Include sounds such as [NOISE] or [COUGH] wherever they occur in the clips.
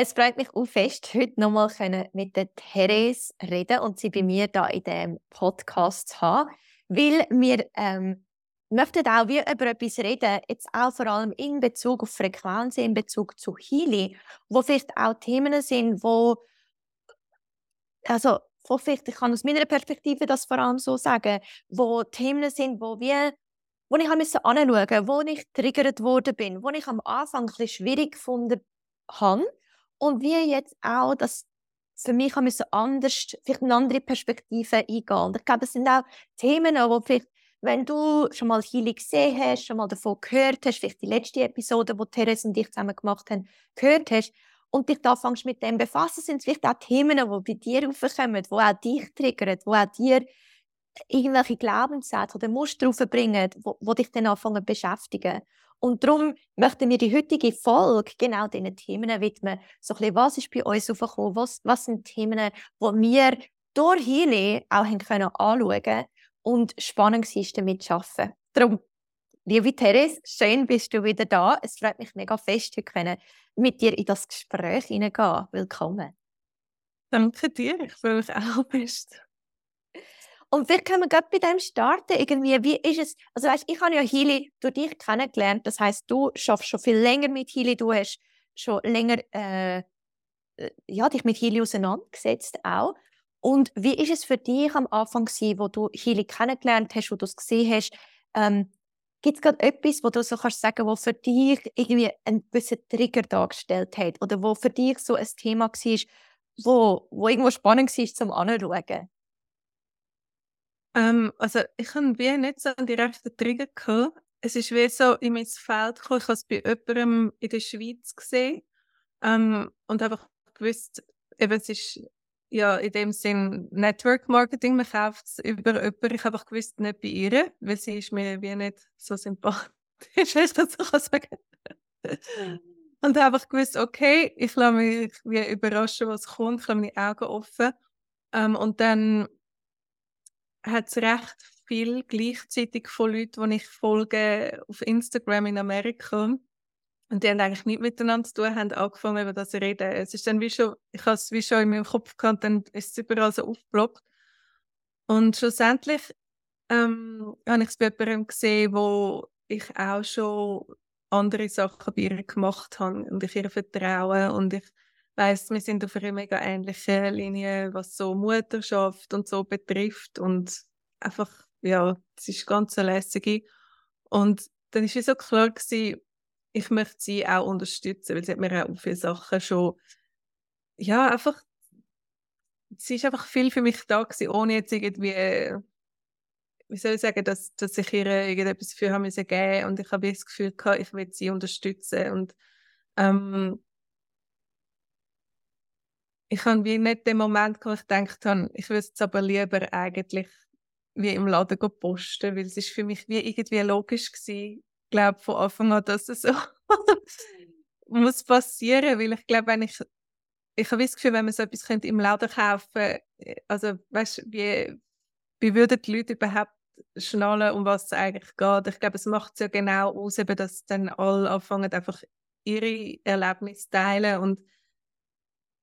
Es freut mich auch fest, heute nochmal mit der Therese reden und sie bei mir da in dem Podcast zu haben, weil wir ähm, möchten auch wie über etwas reden, jetzt auch vor allem in Bezug auf Frequenz, in Bezug zu Healing, wo vielleicht auch Themen sind, wo also wo ich kann aus meiner Perspektive das vor allem so sagen, wo Themen sind, wo wir wo ich anschauen musste, wo ich triggert worden bin, wo ich am Anfang ein bisschen schwierig gefunden habe und wie jetzt auch das für mich anders, vielleicht eine andere Perspektive eingehen. Und ich glaube, das sind auch Themen, wo vielleicht, wenn du schon mal Healing gesehen hast, schon mal davon gehört hast, vielleicht die letzte Episode, die Therese und ich zusammen gemacht haben, gehört hast, und dich da fängst mit dem befassen, sind es vielleicht auch Themen, die bei dir aufkommen, die auch dich triggern, die auch dir irgendwelche Glaubenssätze oder Muster aufbringen, wo, wo dich dann anfangen zu beschäftigen. Und darum möchten wir die heutige Folge genau diesen Themen widmen. So ein bisschen, was ist bei uns aufgekommen? Was, was sind Themen, die wir durch Healing auch können anschauen und spannend war, damit zu arbeiten. Darum, liebe Therese, schön bist du wieder da. Es freut mich mega fest, heute mit dir in das Gespräch hineingehen. Willkommen. Danke dir, ich freue mich auch [LAUGHS] best. Und vielleicht können wir gerade bei dem starten. Irgendwie, wie ist es? Also weißt, ich habe ja Healy durch dich kennengelernt. Das heißt, du schaffst schon viel länger mit Healy. Du hast schon länger äh, äh, ja, dich mit Healy auseinandergesetzt auch. Und wie ist es für dich am Anfang gewesen, wo du Healy kennengelernt hast, wo du es gesehen hast? Ähm, Gibt es gerade etwas, wo du so kannst sagen, wo für dich irgendwie einen gewissen Trigger dargestellt hat oder wo für dich so ein Thema war, wo, wo irgendwo spannend war zum Anschauen? Ähm, also ich habe wie nicht so einen direkten Trigger gehabt. Es ist wie so in mein Feld gekommen. Ich habe es bei jemandem in der Schweiz gesehen ähm, und einfach gewusst, eben, es ist ja in dem Sinn Network Marketing, man kauft es über jemanden. Ich habe einfach gewusst, nicht bei ihr, weil sie ist mir wie nicht so sympathisch, [LAUGHS] wenn ich das so sagen Und habe einfach gewusst, okay, ich lasse mich wie überraschen, was kommt, ich lasse meine Augen offen. Ähm, und dann hat es recht viel gleichzeitig von Leuten, die ich folge auf Instagram in Amerika. Und die haben eigentlich nichts miteinander zu tun, haben angefangen über das zu reden. Es ist dann wie schon, ich habe es wie schon in meinem Kopf gehabt, dann ist es überall so aufgeploppt. Und schlussendlich ähm, habe ich es bei jemandem gesehen, wo ich auch schon andere Sachen bei ihr gemacht habe und ich ihr vertraue und ich weiß, wir sind auf einer mega ähnlichen Linie, was so Mutterschaft und so betrifft und einfach, ja, es ist ganz eine lässige. Und dann ist es so klar gewesen, ich möchte sie auch unterstützen, weil sie hat mir auch viele Sachen schon, ja, einfach, sie ist einfach viel für mich da gewesen, ohne jetzt irgendwie, wie soll ich sagen, dass, dass ich ihr irgendetwas für haben müssen geben und ich habe das Gefühl gehabt, ich will sie unterstützen und ähm, ich habe wie nicht den Moment wo ich gedacht habe, ich würde es aber lieber eigentlich wie im Laden posten, weil es ist für mich wie irgendwie logisch gewesen, glaube von Anfang an, dass es so [LAUGHS] muss passieren, weil ich glaube, wenn ich ich habe das Gefühl, wenn man so etwas könnte im Laden kaufen, äh, also weißt, wie wie würden die Leute überhaupt schnallen, um was es eigentlich geht? Ich glaube, es macht es ja genau aus, eben, dass dann alle anfangen einfach ihre Erlebnisse teilen und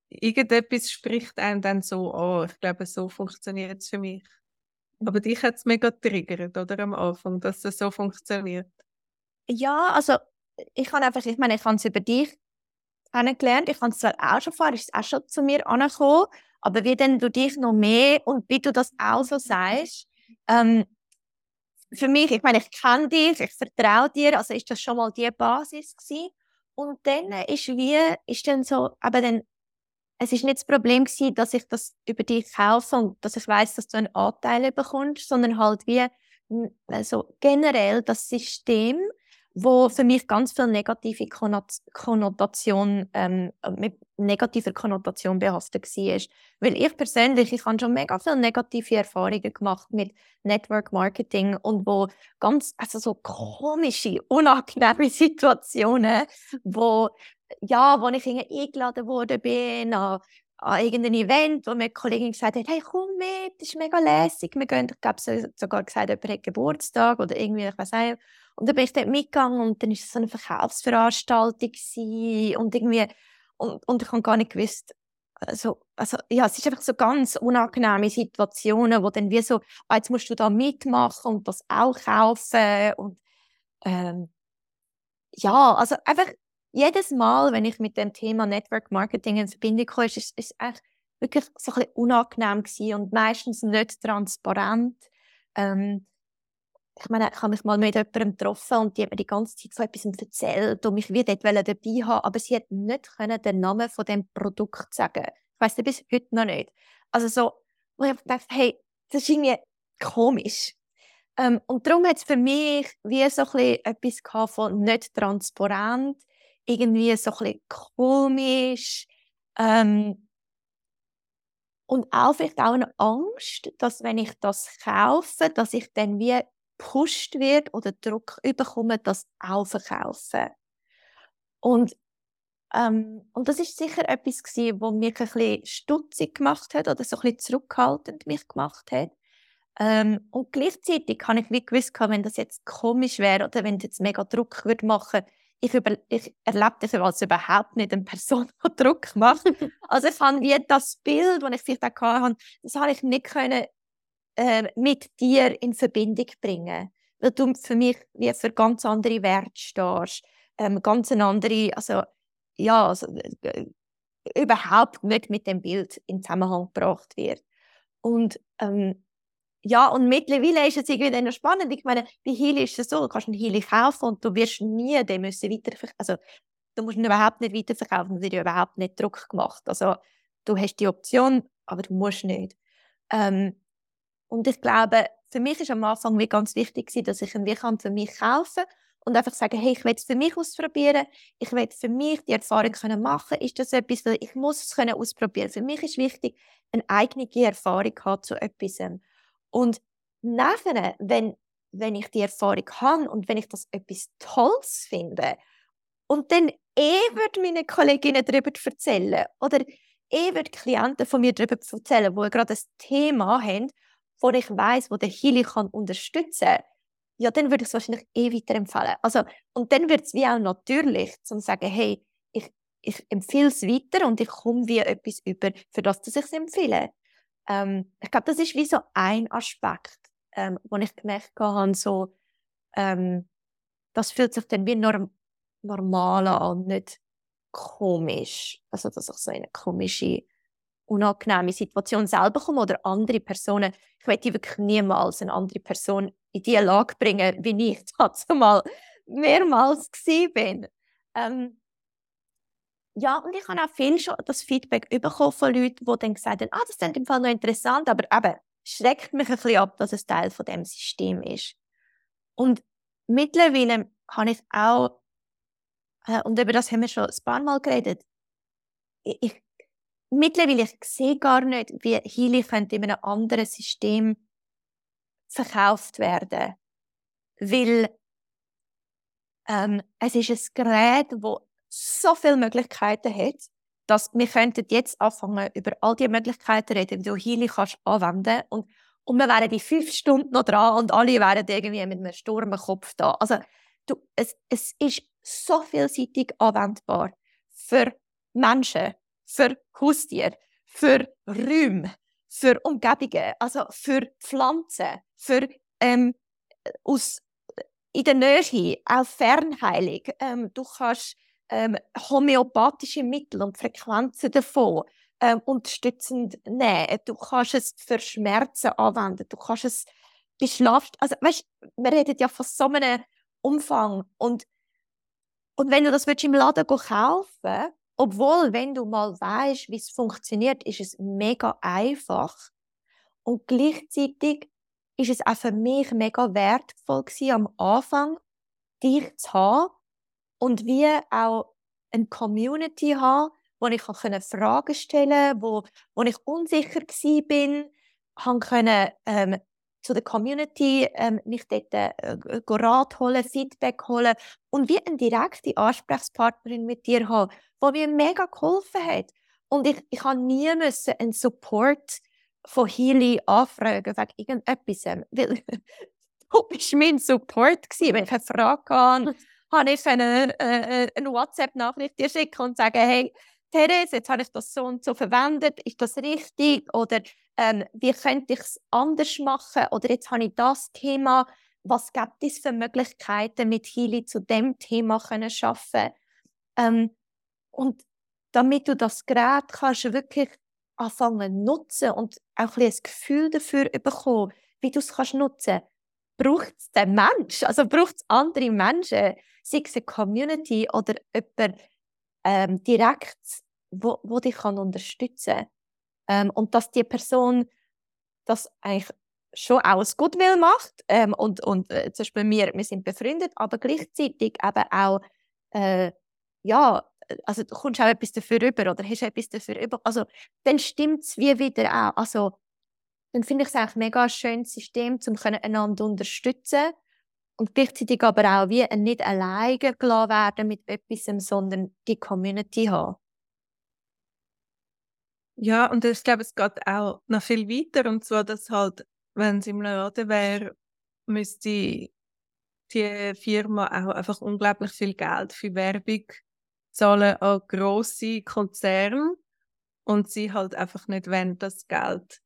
irgendetwas spricht einem dann so an. Ich glaube, so funktioniert es für mich. Aber dich hat es mega triggert, oder am Anfang, dass es so funktioniert. Ja, also ich kann einfach, ich meine, ich habe es über dich kennengelernt. Ich habe es zwar auch schon vorher, ist auch schon zu mir angekommen, aber wie denn du dich noch mehr und wie du das auch so sagst, ähm, für mich, ich meine, ich kenne dich, ich vertraue dir, also ist das schon mal die Basis gewesen. Und dann ist wie, ist dann so, aber dann es ist nicht das Problem gewesen, dass ich das über dich kaufe und dass ich weiß, dass du einen Anteil bekommst, sondern halt wie also generell das System, wo für mich ganz viel negative Konnotation ähm, mit negativer Konnotation behaftet war. Weil ich persönlich, ich habe schon mega viele negative Erfahrungen gemacht mit Network Marketing und wo ganz, also so komische, unangenehme [LAUGHS] Situationen, wo ja, wo ich eingeladen worden bin an, an irgendein Event, wo mir eine Kollegin gesagt hat, hey, komm mit, das ist mega lässig. Wir gehen, ich glaube, sogar gesagt, jemand hat Geburtstag oder irgendwie, ich weiß nicht. Und dann bin ich dort mitgegangen und dann war es so eine Verkaufsveranstaltung und irgendwie, und, und ich habe gar nicht gewusst, also, also ja, es ist einfach so ganz unangenehme Situationen, wo dann wie so, ah, jetzt musst du da mitmachen und das auch kaufen und ähm, ja, also einfach jedes Mal, wenn ich mit dem Thema Network Marketing in Verbindung komme, ist es echt wirklich so ein bisschen unangenehm gewesen und meistens nicht transparent. Ähm, ich meine, ich habe mich mal mit jemandem getroffen und die hat mir die ganze Zeit von etwas erzählt und mich wie dort dabei haben, aber sie hat nicht können den Namen von dem Produkt sagen. Ich weiß bis heute noch nicht. Also so, wo ich dachte, hey, das ist irgendwie komisch. Ähm, und darum hat es für mich wie so ein etwas von nicht transparent, irgendwie so ein bisschen komisch. Ähm, und auch vielleicht auch eine Angst, dass wenn ich das kaufe, dass ich dann wie gepusht wird oder Druck bekomme, das auch verkaufen. Und, ähm, und das ist sicher etwas was mich ein bisschen stutzig gemacht hat oder so ein bisschen zurückhaltend mich gemacht hat. Ähm, und gleichzeitig kann ich wie gewusst wenn das jetzt komisch wäre oder wenn es jetzt mega Druck würde machen, ich, über, ich erlebe das als überhaupt nicht eine Person, die [LAUGHS] Druck macht. [LAUGHS] also ich habe wie das Bild, das ich vielleicht auch hatte, das habe ich nicht können äh, mit dir in Verbindung bringen. Weil du für mich wie für ganz andere Werte stehst. Ähm, ganz eine andere, also ja, also, äh, überhaupt nicht mit dem Bild in Zusammenhang gebracht wird. Und ähm, ja, und mittlerweile ist es irgendwie dann spannend. Ich meine, bei Healy ist es so, du kannst einen Healy kaufen und du wirst nie den müssen weiterverkaufen. Also, du musst ihn überhaupt nicht weiterverkaufen, wird dir überhaupt nicht Druck gemacht. Also, du hast die Option, aber du musst nicht. Ähm, und ich glaube, für mich ist am Anfang wie ganz wichtig, dass ich ihn wie für mich kaufen kann und einfach sagen, hey, ich will es für mich ausprobieren, ich will für mich die Erfahrung können machen, ist das etwas, ich muss es können ausprobieren. Für mich ist wichtig, eine eigene Erfahrung zu etwas. Und nachher, wenn, wenn ich die Erfahrung habe und wenn ich das etwas Tolles finde und dann eh würde meine Kolleginnen darüber erzählen oder eh würde Klienten von mir darüber erzählen, die gerade ein Thema haben, wo ich weiß, wo der Healy kann unterstützen kann, ja, dann würde ich es wahrscheinlich eh weiterempfehlen. Also, und dann wird es wie auch natürlich, zu sagen, hey, ich, ich empfehle es weiter und ich komme wie etwas über, für das, dass ich es empfehle. Ähm, ich glaube, das ist wie so ein Aspekt, ähm, wo ich gemerkt habe, so, ähm, das fühlt sich dann wie norm normal an, nicht komisch. Also, dass ich so eine komische unangenehme Situation selber komme oder andere Personen. Ich möchte wirklich niemals eine andere Person in die Lage bringen, wie ich [LAUGHS] dazu mal mehrmals bin. Ähm, ja, und ich habe auch viel schon das Feedback bekommen von Leuten, die dann gesagt haben, ah, das ist im Fall noch interessant, aber eben, schreckt mich ein bisschen ab, dass es Teil von dem System ist. Und mittlerweile habe ich auch, äh, und über das haben wir schon ein paar Mal geredet, ich, mittlerweile ich sehe gar nicht, wie Healy in einem anderen System verkauft werden, weil ähm, es ist ein Gerät, das so viele Möglichkeiten hat, dass wir könnten jetzt anfangen, über all die Möglichkeiten reden, die du Healy kannst anwenden und und wir wären die fünf Stunden noch dran und alle wären irgendwie mit einem Sturm im Kopf da. Also, du, es, es ist so vielseitig anwendbar für Menschen, für Haustiere, für Räume, für Umgebungen, also für Pflanzen, für ähm, aus, in der Nähe, auch Fernheilung. Ähm, du kannst ähm, homöopathische Mittel und Frequenzen davon ähm, unterstützend nehmen. Du kannst es für Schmerzen anwenden. Du kannst es bei Schlaf... Also, weißt, wir reden ja von so einem Umfang. Und, und wenn du das im Laden kaufen obwohl, wenn du mal weißt, wie es funktioniert, ist es mega einfach. Und gleichzeitig ist es auch für mich mega wertvoll gewesen, am Anfang, dich zu haben und wie auch eine Community haben, wo ich Fragen stellen konnte, wo, wo ich unsicher war, konnte ähm, zu der Community ähm, mich dort äh, Rat holen, Feedback holen und wie eine direkte Ansprechpartnerin mit dir haben, die mir mega geholfen hat. Und ich, ich habe nie müssen einen Support von Healy anfragen wegen irgendetwas. Weil [LAUGHS] du bist mein Support gewesen. Wenn ich eine Frage hatte, habe ich eine, äh, eine WhatsApp-Nachricht dir schicken und sagen, hey, Therese, jetzt habe ich das so und so verwendet, ist das richtig? Oder ähm, wie könnte ich es anders machen? Oder jetzt habe ich das Thema, was gibt es für Möglichkeiten, mit Healy zu dem Thema können schaffen? Ähm, und damit du das Gerät kannst wirklich anfangen nutzen und auch ein, ein Gefühl dafür bekommen, wie du es kannst nutzen braucht es den Mensch, also braucht es andere Menschen, sei es eine Community oder jemand ähm, direkt, wo, wo dich kann unterstützen ähm, und dass die Person das eigentlich schon auch ein Goodwill macht ähm, und, und äh, zum Beispiel wir, wir sind befreundet, aber gleichzeitig eben auch äh, ja, also du kommst auch etwas dafür rüber oder hast etwas dafür über. Also dann stimmt es wie wieder auch. Also dann finde ich es eigentlich mega ein schönes System, um einander unterstützen und gleichzeitig aber auch wie nicht alleine gelassen werden mit etwas, sondern die Community haben. Ja, und ich glaube, es geht auch noch viel weiter. Und zwar, dass halt, wenn es im Laden wäre, müsste die Firma auch einfach unglaublich viel Geld für Werbung zahlen an grosse Konzerne und sie halt einfach nicht wollen, das Geld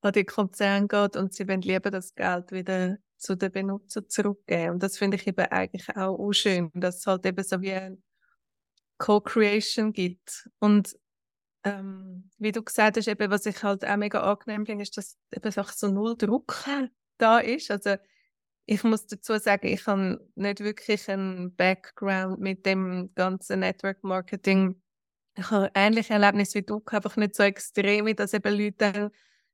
an die Konzerne geht und sie wollen lieber das Geld wieder zu den Benutzern zurückgeben. Und das finde ich eben eigentlich auch schön, dass es halt eben so wie eine Co-Creation gibt. Und ähm, wie du gesagt hast, eben, was ich halt auch mega angenehm finde, ist, dass eben einfach so null Druck [LAUGHS] da ist. Also ich muss dazu sagen, ich habe nicht wirklich einen Background mit dem ganzen Network Marketing. Ich habe ähnliche Erlebnisse wie du, einfach nicht so extrem, dass eben Leute dann,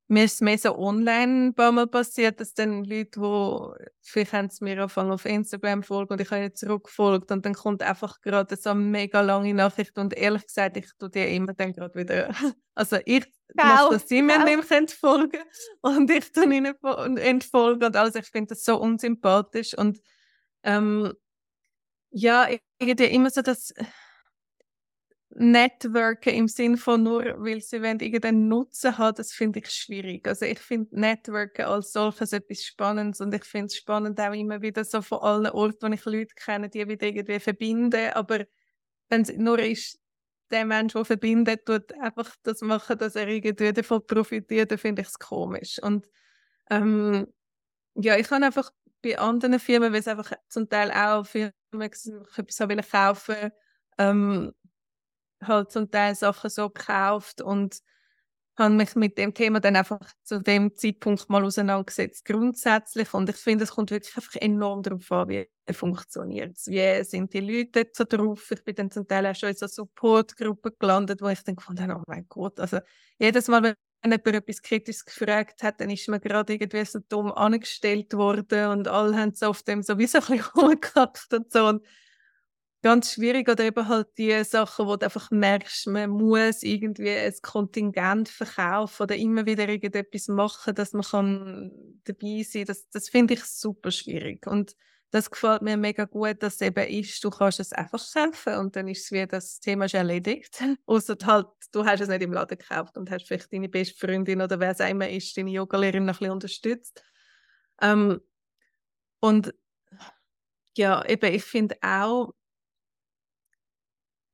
mir ist es mehr so online ein paar Mal passiert, dass dann Leute, die, vielleicht haben sie mir angefangen auf Instagram folgen und ich habe ihnen zurückgefolgt und dann kommt einfach gerade so eine mega lange Nachricht und ehrlich gesagt, ich tue dir immer dann gerade wieder, [LAUGHS] also ich Genau. dass sie mir nicht folgen [LAUGHS] und ich dann ihnen entfolgen und alles. Ich finde das so unsympathisch und ähm, ja, ich habe immer so das Networken im Sinn von nur, weil sie wollen irgendeinen Nutzen haben, das finde ich schwierig. Also ich finde Networken als solches etwas Spannendes und ich finde es spannend auch immer wieder so von allen Orten, wo ich Leute kenne, die wieder irgendwie verbinden, aber wenn es nur ist, der Mensch, der verbindet, tut einfach das machen, dass er irgendwie davon profitiert, dann finde ich es komisch. Und ähm, ja, ich kann einfach bei anderen Firmen, weil es einfach zum Teil auch Firmen, ich etwas kaufen ähm, halt zum Teil Sachen so gekauft und habe mich mit dem Thema dann einfach zu dem Zeitpunkt mal auseinandergesetzt, grundsätzlich. Und ich finde, es kommt wirklich einfach enorm darauf an, wie funktioniert es. Wie sind die Leute so drauf? Ich bin dann zum Teil auch schon in so Supportgruppen gelandet, wo ich dann gefunden habe, oh mein Gott, also jedes Mal, wenn jemand etwas Kritisches gefragt hat, dann ist mir gerade irgendwie so dumm angestellt worden und alle haben so auf dem sowieso ein bisschen [LAUGHS] rumgekackt und so. Und ganz schwierig oder eben halt die Sachen, wo du einfach merkst, man muss irgendwie ein Kontingent verkaufen oder immer wieder irgendetwas machen, dass man kann dabei sein kann. Das, das finde ich super schwierig und das gefällt mir mega gut, dass es eben ist, du kannst es einfach kaufen und dann ist es wie, das Thema ist erledigt. [LAUGHS] Außer halt, du hast es nicht im Laden gekauft und hast vielleicht deine beste Freundin oder wer es immer ist, deine Yogalehrerin noch ein bisschen unterstützt. Ähm, und ja, eben, ich finde auch,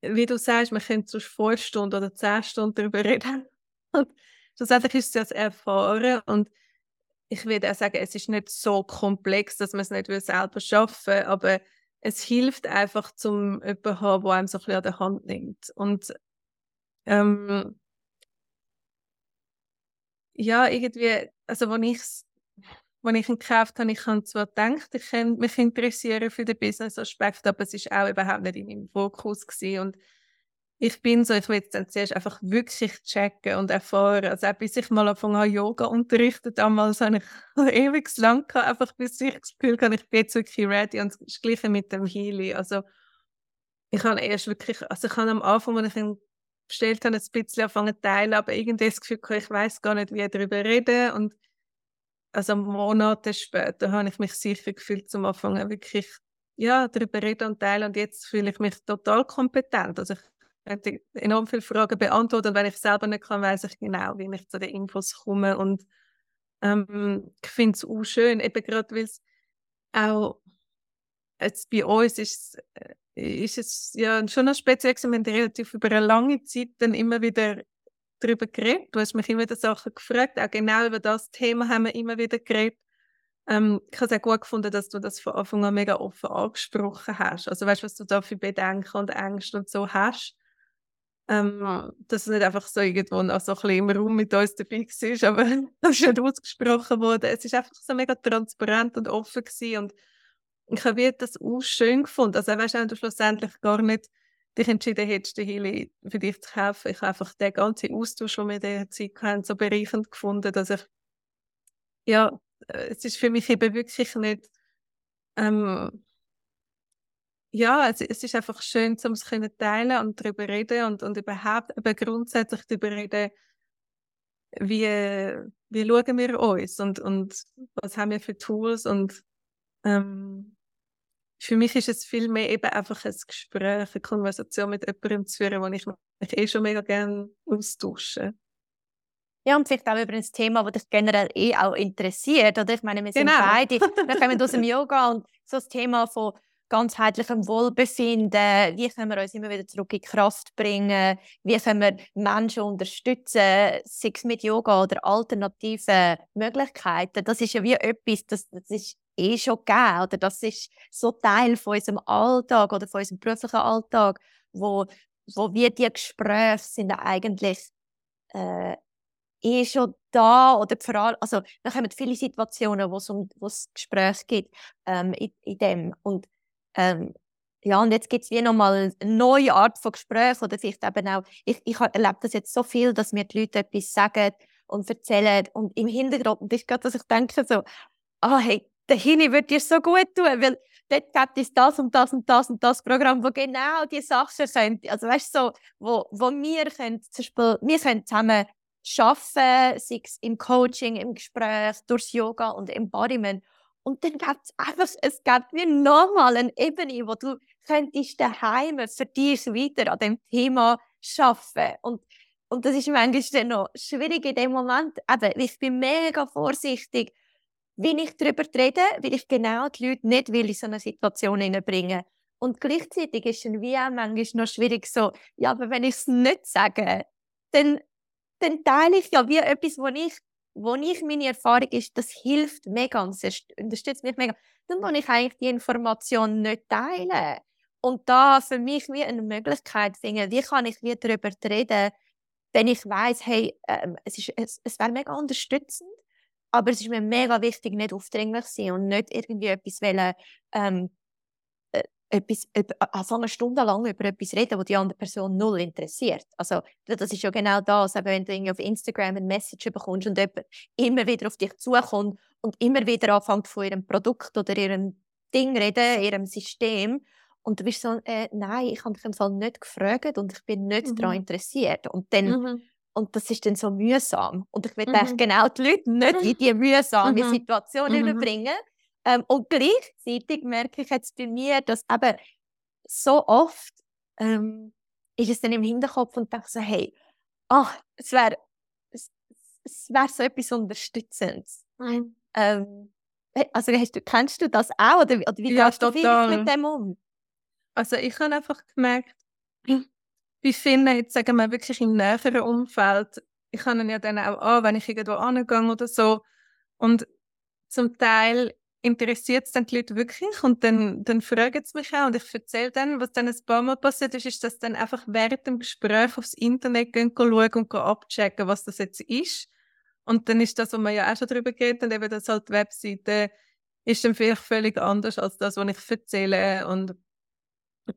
wie du sagst, man könnte so vier Stunden oder zehn Stunden darüber [LAUGHS] reden. Und schlussendlich ist es ja das Erfahren. Und ich würde auch sagen, es ist nicht so komplex, dass man es nicht selber schaffen will, aber es hilft einfach, zum jemanden zu haben, der einem so ein an der Hand nimmt. Und ähm, ja, irgendwie, also wenn ich es als ich ihn gekauft habe, ich habe zwar gedacht, ich könnte mich interessieren für den Business-Aspekt, aber es ist auch überhaupt nicht in meinem Fokus gewesen. Und ich bin so, ich will jetzt dann zuerst einfach wirklich checken und erfahren. Also auch bis ich mal angefangen habe, Yoga unterrichtet, damals habe ich [LAUGHS] ewig lang gehabt, einfach bis ich das Gefühl hatte, ich bin jetzt wirklich ready. Und das Gleiche mit dem Healy. Also ich habe erst wirklich, also ich habe am Anfang, als ich ihn bestellt habe, ein bisschen angefangen zu teilen, aber irgendwie das Gefühl, ich weiß gar nicht, wie darüber reden und also Monate später habe ich mich sicher gefühlt zum Anfang wirklich ja, darüber reden und teilen und jetzt fühle ich mich total kompetent. Also ich könnte enorm viele Fragen beantworten und wenn ich selber nicht kann, weiß ich genau, wie ich zu den Infos komme und ähm, ich finde es auch schön, eben gerade weil es auch jetzt bei uns ist äh, ist es ja schon noch speziell gewesen. Wir relativ über eine lange Zeit dann immer wieder darüber geredet. Du hast mich immer wieder Sachen gefragt. Auch genau über das Thema haben wir immer wieder geredet. Ähm, ich habe es auch gut gefunden, dass du das von Anfang an mega offen angesprochen hast. Also weißt du, was du da für Bedenken und Ängste und so hast. Ähm, dass es nicht einfach so irgendwo noch so ein bisschen im Raum mit uns dabei war, aber [LAUGHS] das ist nicht ausgesprochen worden. Es ist einfach so mega transparent und offen gewesen und ich habe das auch schön gefunden. Also weißt du, wenn du schlussendlich gar nicht dich entschieden hättest, die Heli für dich zu kaufen. Ich habe einfach den ganzen Austausch, den wir in dieser Zeit hatten, so bereichend gefunden, dass ich, ja, äh, es ist für mich eben wirklich nicht, ähm, ja, es, es ist einfach schön, um es zu teilen und darüber reden und, und überhaupt eben grundsätzlich darüber reden, wie, wie schauen wir uns und, und was haben wir für Tools und ähm, für mich ist es viel mehr eben einfach ein Gespräch, eine Konversation mit jemandem zu führen, wo ich mich eh schon mega gerne austausche. Ja, und vielleicht auch über ein Thema, das dich generell eh auch interessiert. Oder? Ich meine, wir sind genau. beide, wir kommen aus dem [LAUGHS] Yoga und so das Thema von ganzheitlichem Wohlbefinden, wie können wir uns immer wieder zurück in Kraft bringen, wie können wir Menschen unterstützen, sei es mit Yoga oder alternativen Möglichkeiten. Das ist ja wie etwas, das, das ist eh schon gegeben oder? Das ist so Teil von unserem Alltag oder von unserem beruflichen Alltag, wo, wo wir die Gespräche sind eigentlich äh, eh schon da oder vor allem, also da kommen viele Situationen, wo es um Gespräche gibt ähm, in, in dem. Und ähm, ja, und jetzt gibt es wie nochmal eine neue Art von Gespräch oder vielleicht eben auch, ich, ich erlebe das jetzt so viel, dass mir die Leute etwas sagen und erzählen und im Hintergrund ist gerade, dass ich denke so, ah, oh, hey, der Hini würde dir so gut tun, weil dort gibt es das und das und das und das Programm, wo genau die Sachen können, also weißt so, wo, wo wir können, zum Beispiel, wir können zusammen arbeiten, sei es im Coaching, im Gespräch, durchs Yoga und Embodiment. Und dann gibt es einfach, es gibt wie nochmal eine Ebene, wo du könntest daheim für dich weiter an dem Thema arbeiten. Und, und das ist manchmal dann noch schwierig in dem Moment. Aber ich bin mega vorsichtig, wie ich darüber rede, weil ich genau die Leute nicht will in so eine Situation hineinbringen Und gleichzeitig ist es wie auch manchmal noch schwierig so, ja, aber wenn ich es nicht sage, dann, dann teile ich ja wie etwas, wo ich, wo ich meine Erfahrung ist, das hilft mega und unterstützt mich mega. Dann muss ich eigentlich die Information nicht teilen. Und da für mich wie eine Möglichkeit finden, wie kann ich wie darüber reden, wenn ich weiß, hey, ähm, es, ist, es, es wäre mega unterstützend, aber es ist mir mega wichtig, nicht aufdringlich zu sein und nicht irgendwie etwas wollen, ähm, äh, etwas, äh, also eine Stunde lang über etwas reden, das die andere Person null interessiert. Also, das ist ja genau das, wenn du auf Instagram eine Message bekommst und jemand immer wieder auf dich zukommt und immer wieder anfängt von ihrem Produkt oder ihrem Ding reden, ihrem System. Und du bist so, äh, nein, ich habe dich im Fall nicht gefragt und ich bin nicht mhm. daran interessiert. Und dann mhm. Und das ist dann so mühsam. Und ich will mhm. genau die Leute nicht in diese mühsame mhm. Situation mhm. bringen. Ähm, und gleichzeitig merke ich jetzt bei mir, dass eben so oft ähm, ist es dann im Hinterkopf und denke so, hey, ach, es wäre es, es wär so etwas Unterstützendes. Mhm. Ähm, also du, kennst du das auch? Oder, oder wie ja, gehst du mit dem um? Also ich habe einfach gemerkt, bei vielen, jetzt sagen wir wirklich im näheren Umfeld, ich kann ja dann auch an, wenn ich irgendwo angehe oder so. Und zum Teil interessiert es dann die Leute wirklich und dann, dann fragen sie mich auch und ich erzähle dann, was dann ein paar Mal passiert ist, ist, dass dann einfach während dem Gespräch aufs Internet gehen, schauen und abchecken, was das jetzt ist. Und dann ist das, was wir ja auch schon darüber geredet haben, eben, dass halt die Webseite ist dann vielleicht völlig anders als das, was ich erzähle und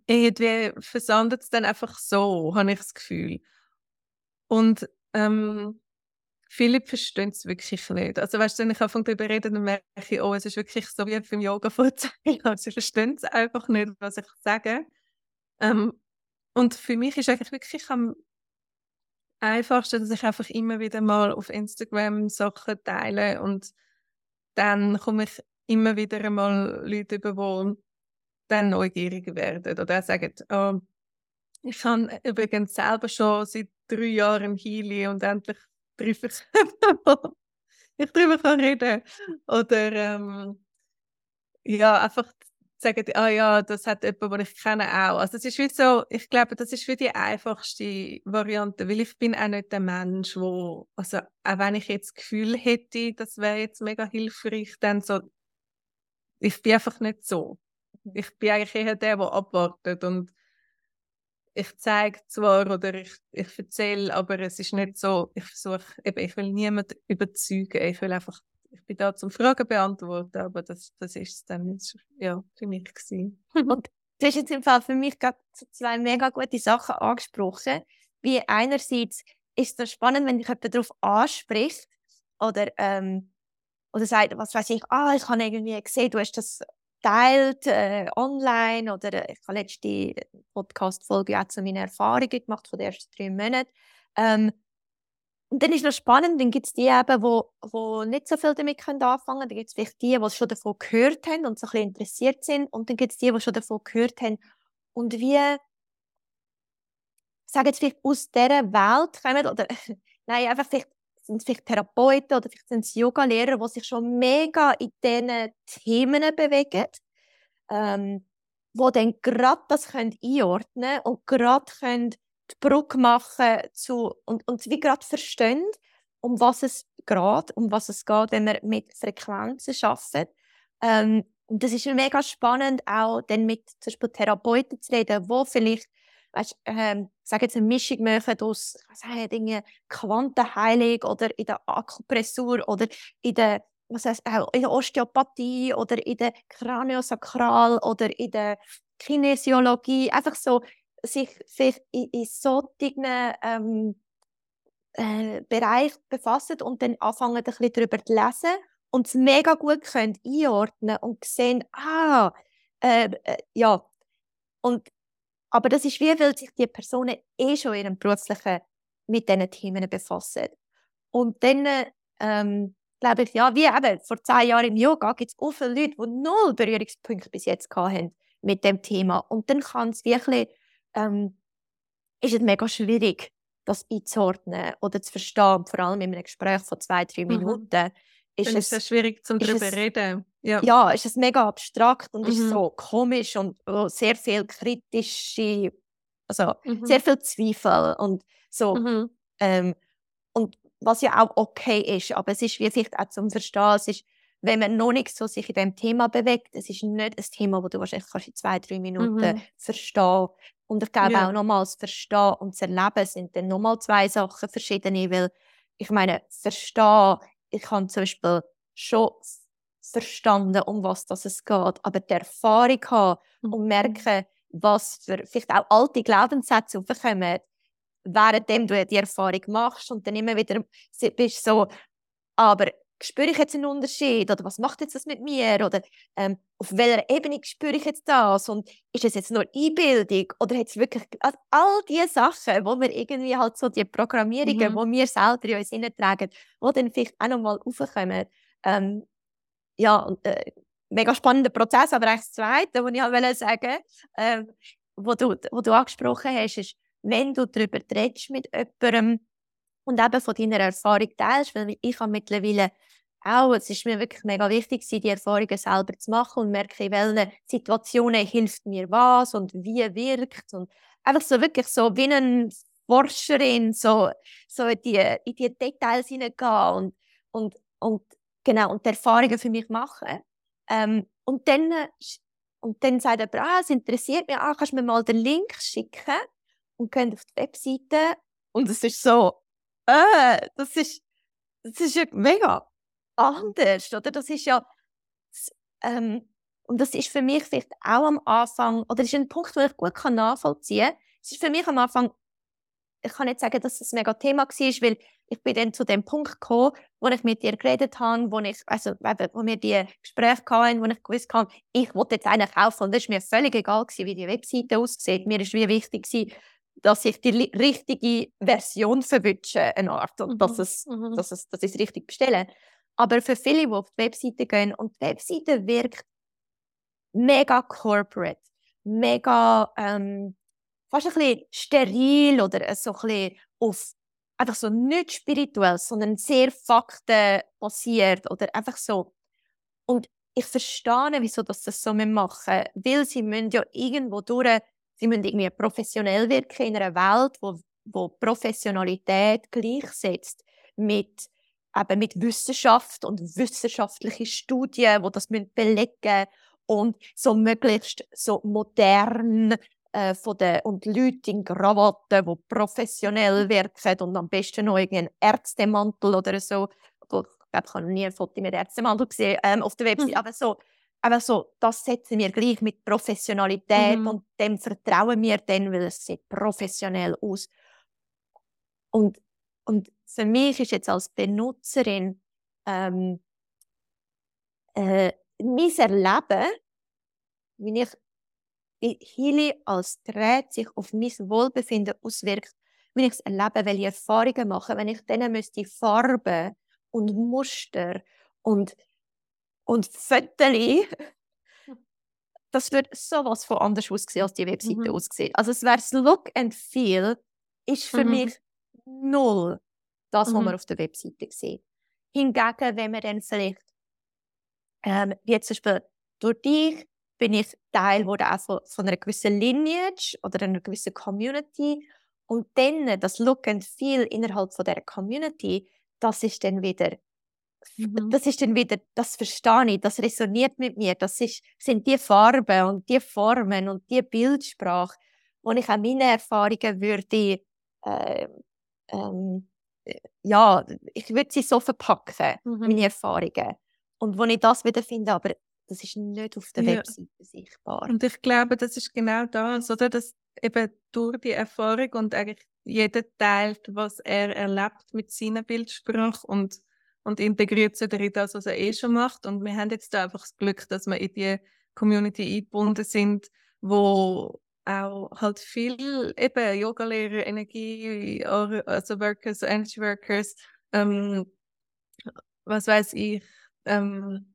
irgendwie versandet es dann einfach so, habe ich das Gefühl. Und ähm, viele verstehen es wirklich nicht. Also weißt du, wenn ich anfange darüber reden, dann merke ich, oh, es ist wirklich so wie beim Yoga vorzeigen. [LAUGHS] Sie verstehen es einfach nicht, was ich sage. Ähm, und für mich ist eigentlich wirklich am einfachsten, dass ich einfach immer wieder mal auf Instagram Sachen teile und dann komme ich immer wieder mal Leute über, die dann neugierig werden oder sagen, oh, ich habe übrigens selber schon seit drei Jahren Healy und endlich treffe [LAUGHS] ich ich darüber kann reden oder ähm, ja einfach sagen, ah ja, das hat jemand, den ich kenne, auch. Also das ist wie so, ich glaube, das ist wie die einfachste Variante, weil ich bin auch nicht der Mensch, wo, also auch wenn ich jetzt das Gefühl hätte, das wäre jetzt mega hilfreich, dann so, ich bin einfach nicht so. Ich bin eigentlich eher der, der abwartet und ich zeige zwar oder ich, ich erzähle, aber es ist nicht so, ich versuche, ich will niemanden überzeugen, ich will einfach ich bin da zum Fragen beantworten, aber das, das ist es dann ja, für mich gewesen. [LAUGHS] Und du hast jetzt im Fall für mich gerade zwei mega gute Sachen angesprochen. Wie einerseits ist es spannend, wenn dich jemand darauf anspricht oder, ähm, oder sagt, was weiß ich, ah, ich habe irgendwie gesehen, du hast das teilt äh, online oder äh, ich habe letzte Podcast-Folge auch zu meinen Erfahrungen gemacht von den ersten drei Monaten. Ähm, und dann ist noch spannend, dann gibt es die eben, wo, wo nicht so viel damit können anfangen können. Dann gibt es vielleicht die, die schon davon gehört haben und so ein bisschen interessiert sind. Und dann gibt es die, die schon davon gehört haben und wie, sagen jetzt vielleicht aus dieser Welt kommen oder [LAUGHS] nein, einfach vielleicht sind vielleicht Therapeuten oder vielleicht sind es Yoga-Lehrer, die sich schon mega in diesen Themen bewegen, ähm, wo dann gerade das können einordnen und gerade können die Brücke machen zu, und, und wie gerade verstehen, um was es geht, um was es geht, wenn wir mit Frequenzen arbeiten. Ähm, und das ist mega spannend, auch dann mit zum Beispiel Therapeuten zu reden, die vielleicht weißt, ähm, sage jetzt eine Mischung machen aus sagen, Dinge, Quantenheilung oder in der Akupressur oder in der, was heißt, äh, in der Osteopathie oder in der Kraniosakral oder in der Kinesiologie. Einfach so sich, sich in, in solchen ähm, äh, Bereich befassen und dann anfangen, ein bisschen darüber zu lesen und es mega gut können einordnen und sehen, ah, äh, äh, ja. Und, aber das ist wie, weil sich die Personen eh schon in ihrem beruflichen mit diesen Themen befassen. Und dann, ähm, glaube ich, ja, wie eben vor zehn Jahren im Yoga gibt es auch viele Leute, die null Berührungspunkte bis jetzt hatten mit dem Thema. Und dann kann es wirklich ähm, ist es mega schwierig, das einzuordnen oder zu verstehen. Vor allem in einem Gespräch von zwei, drei mhm. Ist Dann es ist es schwierig, zum darüber zu reden. Ja. ja, ist es mega abstrakt und mhm. ist so komisch und oh, sehr viel kritische, also mhm. sehr viel Zweifel und so. Mhm. Ähm, und was ja auch okay ist, aber es ist wie vielleicht auch zum Verstehen, es ist, wenn man noch nicht so sich in dem Thema bewegt, es ist nicht ein Thema, das du wahrscheinlich kannst in zwei, drei Minuten mhm. verstehen und ich glaube ja. auch nochmals verstehen und zu erleben sind dann nochmal zwei Sachen verschiedene, weil ich meine, verstehen, ich habe zum Beispiel schon verstanden, um was das es geht, aber die Erfahrung haben mhm. und merken, was für vielleicht auch alte Glaubenssätze aufkommen, währenddem du die Erfahrung machst und dann immer wieder bist so, aber spüre ich jetzt einen Unterschied oder was macht jetzt das mit mir oder ähm, auf welcher Ebene spüre ich jetzt das und ist es jetzt nur Einbildung oder hat es wirklich also all diese Sachen, wo wir irgendwie halt so die Programmierungen, mhm. wo wir selber in uns hineintragen, wo dann vielleicht auch nochmal raufkommen. Ähm, ja, und, äh, mega spannender Prozess, aber eigentlich das Zweite, was ich halt sagen ähm, wo du, wo du angesprochen hast, ist, wenn du darüber redest mit jemandem, und eben von deiner Erfahrung teilst, weil ich habe mittlerweile auch, es ist mir wirklich mega wichtig, die Erfahrungen selber zu machen und merke, in welchen Situationen hilft mir was und wie wirkt und einfach so wirklich so wie eine Forscherin so, so in, die, in die Details hineingehen und, und, und, genau, und die Erfahrungen für mich machen. Ähm, und dann, und dann sagt jemand, ah, es interessiert mich, ah, kannst du mir mal den Link schicken und gehen auf die Webseite und es ist so, äh, das ist, das ist ja mega anders, oder? Das ist ja, ähm, und das ist für mich vielleicht auch am Anfang, oder ist ein Punkt, den ich gut kann nachvollziehen kann. Es ist für mich am Anfang, ich kann nicht sagen, dass es ein mega Thema war, weil ich bin dann zu dem Punkt gekommen, wo ich mit dir geredet habe, wo ich, also, wo wir die Gespräche hatten, wo ich gewusst habe, ich wollte jetzt einen kaufen und es war mir völlig egal gewesen, wie die Webseite aussieht. Mir ist wie wichtig gewesen, dass ich die richtige Version verwünsche, eine Art, und mhm. dass, es, mhm. dass, es, dass ich es richtig bestelle. Aber für viele, die auf die Webseite gehen, und die Webseite wirkt mega corporate, mega ähm, fast ein bisschen steril oder so ein bisschen auf einfach so nicht spirituell, sondern sehr faktenbasiert oder einfach so. Und ich verstehe, wieso das, das so machen weil sie müssen ja irgendwo durch, sie müssen irgendwie professionell wirken in einer Welt, wo, wo Professionalität gleichsetzt mit eben mit Wissenschaft und wissenschaftliche Studien, wo das belegen und so möglichst so modern äh, von den, und Leute in Krawatten, die professionell wirken und am besten noch einen Ärztemantel oder so. Ich glaube, ich habe nie ein Foto mit Ärztemantel gesehen ähm, auf der [LAUGHS] Website, mhm. aber so, aber so, das setzen wir gleich mit Professionalität mhm. und dem vertrauen wir dann, weil es sieht professionell aus. Und, und für mich ist jetzt als Benutzerin ähm, äh, mein Erleben, wie ich wie Healing als Gerät sich auf mein Wohlbefinden auswirkt, wenn ich es erlebe, welche Erfahrungen mache, wenn ich dann müsste Farben und Muster und, und Fotos, das wird sowas von anders aussehen, als die Webseite mhm. aussieht. Also es wäre das Look and Feel, ist für mhm. mich null das, mhm. was man auf der Webseite sieht. Hingegen, wenn man dann vielleicht, ähm, wie zum Beispiel durch dich, bin ich Teil wurde auch von, von einer gewissen Lineage oder einer gewissen Community. Und dann das Look and Feel innerhalb von dieser Community, das ist dann wieder, mhm. das ist dann wieder, das verstehe ich, das resoniert mit mir. Das ist, sind die Farben und die Formen und die Bildsprache, wo ich auch meine Erfahrungen würde, äh, ähm, ja, ich würde sie so verpacken, mhm. meine Erfahrungen. Und wo ich das wieder finde, aber das ist nicht auf der ja. Webseite sichtbar. Und ich glaube, das ist genau das, oder? Dass eben durch die Erfahrung und eigentlich jeder teilt, was er erlebt mit seiner Bildsprache und, und integriert sie in das, was er eh schon macht. Und wir haben jetzt da einfach das Glück, dass wir in die Community eingebunden sind, wo auch halt viel eben Yoga-Lehrer, Energie, also Workers, Energy Workers, ähm, was weiß ich, ähm,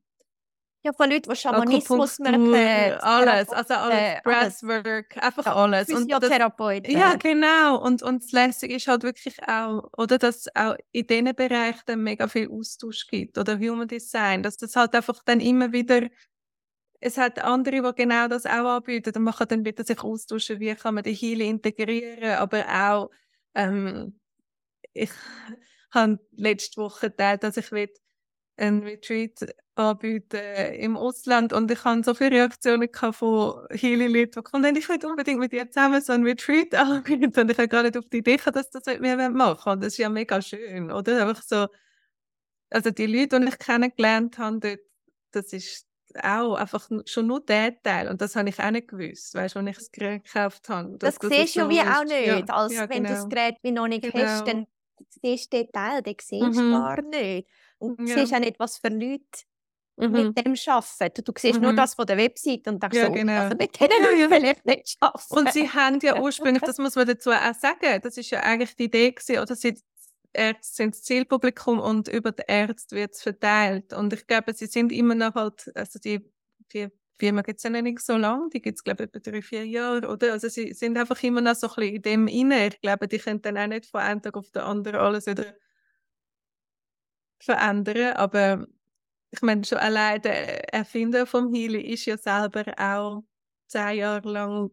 ja, von Leuten, die Schamanismus merken. Alles, also alles, Breathwork, einfach ja, alles. Physiotherapeuten. ja, genau. Und, und das Lässige ist halt wirklich auch, oder dass es auch in diesen Bereichen mega viel Austausch gibt. Oder Human Design, dass das halt einfach dann immer wieder es hat andere, die genau das auch anbieten. Und man kann dann wieder sich austauschen, wie kann man die Healing integrieren, aber auch ähm, ich [LAUGHS] habe letzte Woche geteilt, dass ich will ein Retreat anbieten im Ausland und ich hatte so viele Reaktionen von Healing-Leuten, die kommen, ich will unbedingt mit dir zusammen so ein Retreat [LAUGHS] anbieten und ich habe gar nicht auf die Idee dass das mit mir machen und das ist ja mega schön, oder? Einfach so, also die Leute, die ich kennengelernt habe dort, das ist auch einfach schon nur der Teil und das habe ich auch nicht gewusst, weißt du, als ich das Gerät gekauft habe. Das, das siehst du so wie auch nicht, ja, als ja, wenn genau. du das Gerät wie noch nicht genau. hast, dann siehst du den Teil, den siehst du mhm. gar nicht. Und ja. siehst auch nicht, was für Leute mhm. mit dem arbeiten. Du siehst mhm. nur das von der Website und denkst ja, so, genau. also mit denen ja, ja. vielleicht nicht arbeiten. Und sie haben ja [LAUGHS] ursprünglich, das muss man dazu auch sagen, das ist ja eigentlich die Idee gewesen, oder sie Ärzte sind das Zielpublikum und über die Ärzte wird es verteilt. Und ich glaube, sie sind immer noch halt, also die, die Firma gibt es ja nicht so lange, die gibt es glaube ich etwa drei, vier Jahre, oder? Also sie sind einfach immer noch so ein bisschen in dem inne. Ich glaube, die können dann auch nicht von einem Tag auf den anderen alles wieder verändern, aber ich meine, schon allein der Erfinder vom Healing ist ja selber auch zehn Jahre lang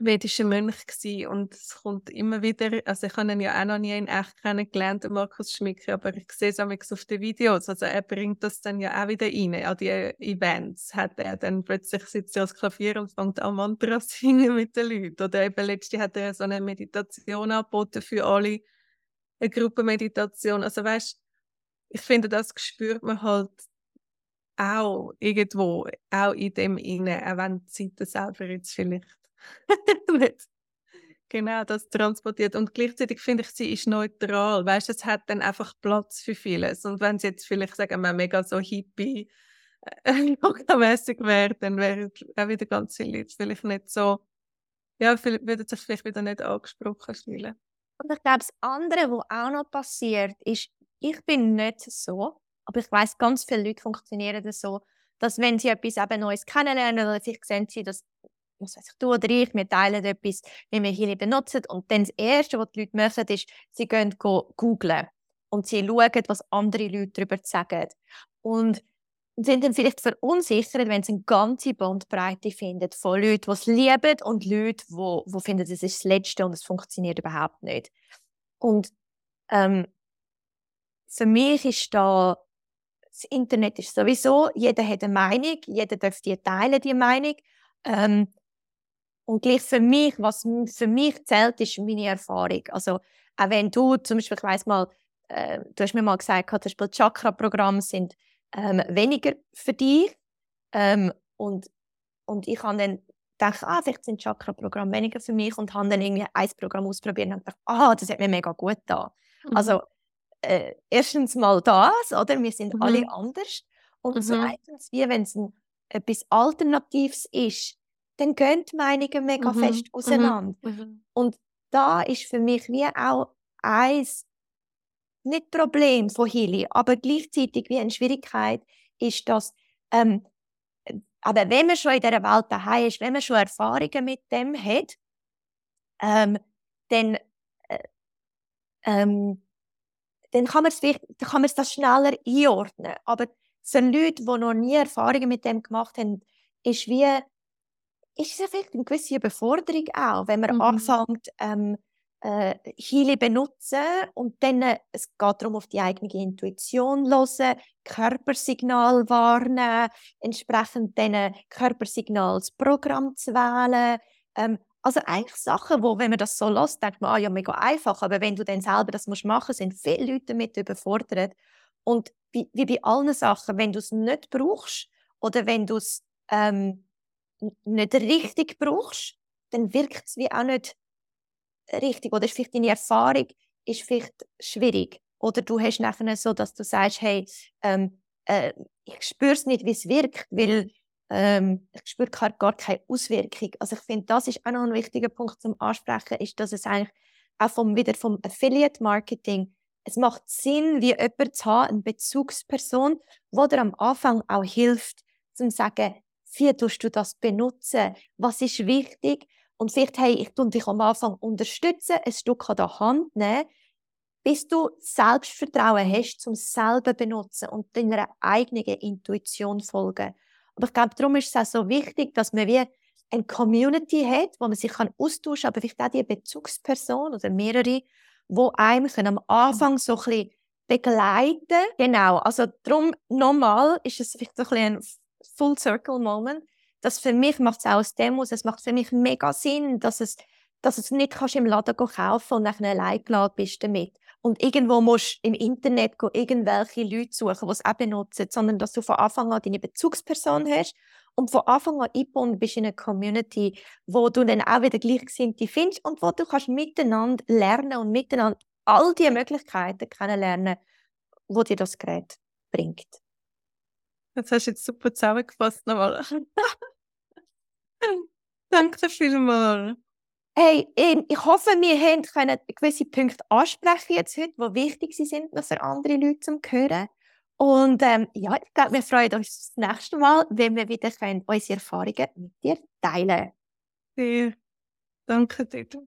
vedischer Mönch gewesen. Und es kommt immer wieder, also ich habe ihn ja auch noch nie in echt kennengelernt, Markus Schmicker, aber ich sehe es auf den Videos, also er bringt das dann ja auch wieder rein, an die Events. Hat er dann plötzlich sitzt er als Klavier und fängt an Mantra singen mit den Leuten. Oder eben letztens hat er so eine Meditation angeboten für alle, eine Gruppenmeditation, also weißt ich finde, das spürt man halt auch irgendwo, auch in dem Innen, auch wenn die Seite selber jetzt vielleicht [LAUGHS] nicht genau das transportiert. Und gleichzeitig finde ich, sie ist neutral. Weißt du, es hat dann einfach Platz für vieles. Und wenn sie jetzt vielleicht, sagen wir, mega so hippie, äh, [LAUGHS] wäre, dann wäre auch wieder ganz viele Leute vielleicht nicht so, ja, würden sich vielleicht wieder nicht angesprochen fühlen. Und ich glaube, das andere, was auch noch passiert, ist, ich bin nicht so, aber ich weiß, ganz viele Leute funktionieren so, dass wenn sie etwas eben Neues kennenlernen oder vielleicht sehen sie, dass was weiß ich, du oder ich, wir teilen etwas, wie wir hier benutzen und dann das Erste, was die Leute machen, ist, sie gehen googlen und sie schauen, was andere Leute darüber sagen. Und sind dann vielleicht verunsichert, wenn sie eine ganze Bandbreite finden von Leuten, die es lieben und Leuten, die, die finden, es ist das Letzte und es funktioniert überhaupt nicht. Und ähm, für mich ist da das Internet ist sowieso, jeder hat eine Meinung, jeder darf die teilen, die Meinung. Ähm, und gleich für mich, was für mich zählt, ist meine Erfahrung. Also, auch wenn du zum Beispiel, ich weiss mal, äh, du hast mir mal gesagt, zum Beispiel Chakra-Programme sind ähm, weniger für dich. Ähm, und, und ich habe dann gedacht, ah, vielleicht sind Chakra-Programme weniger für mich und habe dann irgendwie ein Programm ausprobiert und gedacht, ah, das hat mir mega gut da. Mhm. Also, äh, erstens mal das, oder? Wir sind mhm. alle anders. Und mhm. zweitens, wie wenn es etwas Alternatives ist, dann gehen die Meinungen mega mhm. fest mhm. auseinander. Mhm. Und da ist für mich wie auch eins, nicht Problem von Hili, aber gleichzeitig wie eine Schwierigkeit ist, dass ähm, aber wenn man schon in dieser Welt daheim ist, wenn man schon Erfahrungen mit dem hat, ähm, dann äh, ähm, dann kann man es das schneller einordnen. Aber für Leute, die noch nie Erfahrungen mit dem gemacht haben, ist wie ist es vielleicht eine gewisse Überforderung auch, wenn man mhm. anfängt, ähm, äh, Healing benutzen und dann äh, es geht darum, auf die eigene Intuition hören, Körpersignal wahrnehmen, entsprechend dann Körpersignal das Programm zu wählen. Ähm, also eigentlich Sachen, wo, wenn man das so lässt, denkt man, ah, ja, mega einfach. Aber wenn du dann selber das musst machen, sind viele Leute damit überfordert. Und wie, wie bei allen Sachen, wenn du es nicht brauchst oder wenn du es ähm, nicht richtig brauchst, dann wirkt es wie auch nicht richtig. Oder ist vielleicht deine Erfahrung ist vielleicht schwierig. Oder du hast nachher so, dass du sagst, hey, ähm, äh, ich spüre es nicht, wie es wirkt, weil ähm, ich spüre gar, gar keine Auswirkung. Also ich finde, das ist auch noch ein wichtiger Punkt zum Ansprechen, ist, dass es eigentlich auch vom, wieder vom Affiliate-Marketing, es macht Sinn, wie jemand zu haben, eine Bezugsperson, die dir am Anfang auch hilft, zu sagen, wie tust du das benutzen, was ist wichtig und vielleicht, hey, ich tue dich am Anfang unterstützen, ein Stück an der Hand nehmen, bis du Selbstvertrauen hast, zum selber benutzen und deiner eigenen Intuition folgen. Aber ich glaube, darum ist es auch so wichtig, dass man wie eine Community hat, wo man sich kann austauschen kann, aber vielleicht auch die Bezugsperson oder mehrere, wo einem am Anfang so ein bisschen begleiten. Genau, also darum nochmal ist es vielleicht so ein, ein Full-Circle-Moment, dass für mich macht es auch aus dem aus, es macht für mich mega Sinn, dass es, dass es nicht kannst im Laden kaufen und nachher allein geladen bist damit und irgendwo musst du im Internet irgendwelche Leute suchen, die es auch benutzen, sondern dass du von Anfang an deine Bezugsperson hast und von Anfang an eingebunden bist in eine Community, wo du dann auch wieder Gleichgesinnte findest und wo du kannst miteinander lernen und miteinander all die Möglichkeiten kennenlernen, wo dir das Gerät bringt. Das hast du jetzt super zusammengefasst nochmal. [LAUGHS] Danke vielmals. Hey, ich hoffe, wir können gewisse Punkte ansprechen jetzt heute, die wichtig sind noch für andere Leute zum Hören. Und ähm, ja, ich glaube, wir freuen uns das nächste Mal, wenn wir wieder können, unsere Erfahrungen mit dir teilen können. Danke dir.